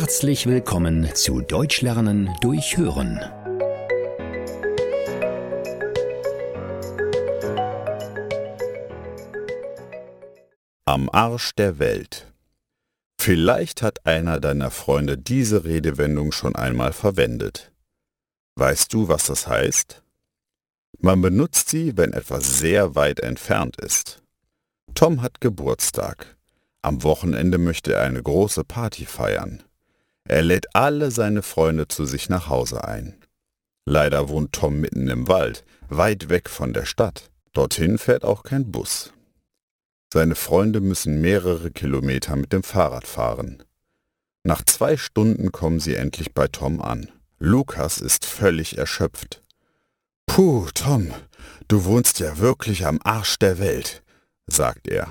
Herzlich willkommen zu Deutsch lernen durch Hören. Am Arsch der Welt. Vielleicht hat einer deiner Freunde diese Redewendung schon einmal verwendet. Weißt du, was das heißt? Man benutzt sie, wenn etwas sehr weit entfernt ist. Tom hat Geburtstag. Am Wochenende möchte er eine große Party feiern. Er lädt alle seine Freunde zu sich nach Hause ein. Leider wohnt Tom mitten im Wald, weit weg von der Stadt. Dorthin fährt auch kein Bus. Seine Freunde müssen mehrere Kilometer mit dem Fahrrad fahren. Nach zwei Stunden kommen sie endlich bei Tom an. Lukas ist völlig erschöpft. Puh, Tom, du wohnst ja wirklich am Arsch der Welt, sagt er.